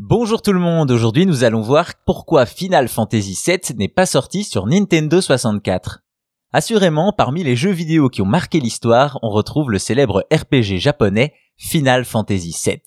Bonjour tout le monde, aujourd'hui nous allons voir pourquoi Final Fantasy VII n'est pas sorti sur Nintendo 64. Assurément, parmi les jeux vidéo qui ont marqué l'histoire, on retrouve le célèbre RPG japonais Final Fantasy VII.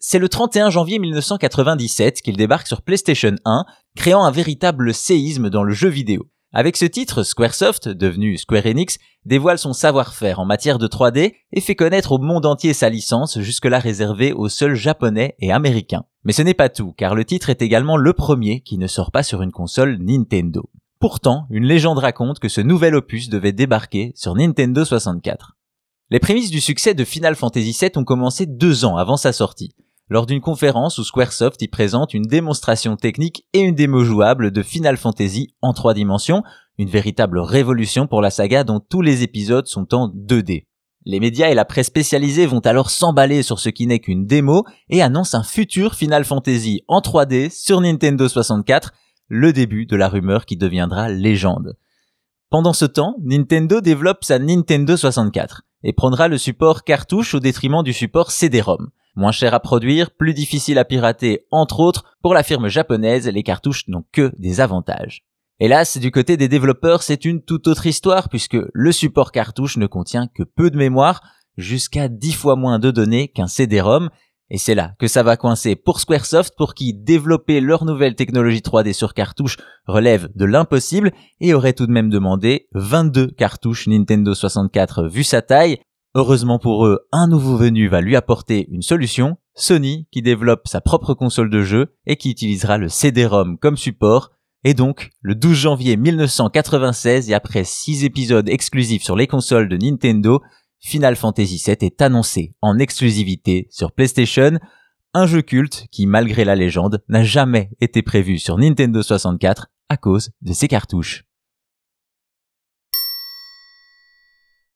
C'est le 31 janvier 1997 qu'il débarque sur PlayStation 1, créant un véritable séisme dans le jeu vidéo. Avec ce titre, Squaresoft, devenu Square Enix, dévoile son savoir-faire en matière de 3D et fait connaître au monde entier sa licence jusque-là réservée aux seuls japonais et américains. Mais ce n'est pas tout, car le titre est également le premier qui ne sort pas sur une console Nintendo. Pourtant, une légende raconte que ce nouvel opus devait débarquer sur Nintendo 64. Les prémices du succès de Final Fantasy VII ont commencé deux ans avant sa sortie lors d'une conférence où Squaresoft y présente une démonstration technique et une démo jouable de Final Fantasy en trois dimensions, une véritable révolution pour la saga dont tous les épisodes sont en 2D. Les médias et la presse spécialisée vont alors s'emballer sur ce qui n'est qu'une démo et annoncent un futur Final Fantasy en 3D sur Nintendo 64, le début de la rumeur qui deviendra légende. Pendant ce temps, Nintendo développe sa Nintendo 64 et prendra le support cartouche au détriment du support CD-ROM. Moins cher à produire, plus difficile à pirater, entre autres, pour la firme japonaise, les cartouches n'ont que des avantages. Hélas, du côté des développeurs, c'est une toute autre histoire puisque le support cartouche ne contient que peu de mémoire, jusqu'à 10 fois moins de données qu'un CD-ROM, et c'est là que ça va coincer pour Squaresoft pour qui développer leur nouvelle technologie 3D sur cartouche relève de l'impossible et aurait tout de même demandé 22 cartouches Nintendo 64 vu sa taille, Heureusement pour eux, un nouveau venu va lui apporter une solution, Sony qui développe sa propre console de jeu et qui utilisera le CD-ROM comme support. Et donc, le 12 janvier 1996 et après 6 épisodes exclusifs sur les consoles de Nintendo, Final Fantasy VII est annoncé en exclusivité sur PlayStation, un jeu culte qui, malgré la légende, n'a jamais été prévu sur Nintendo 64 à cause de ses cartouches.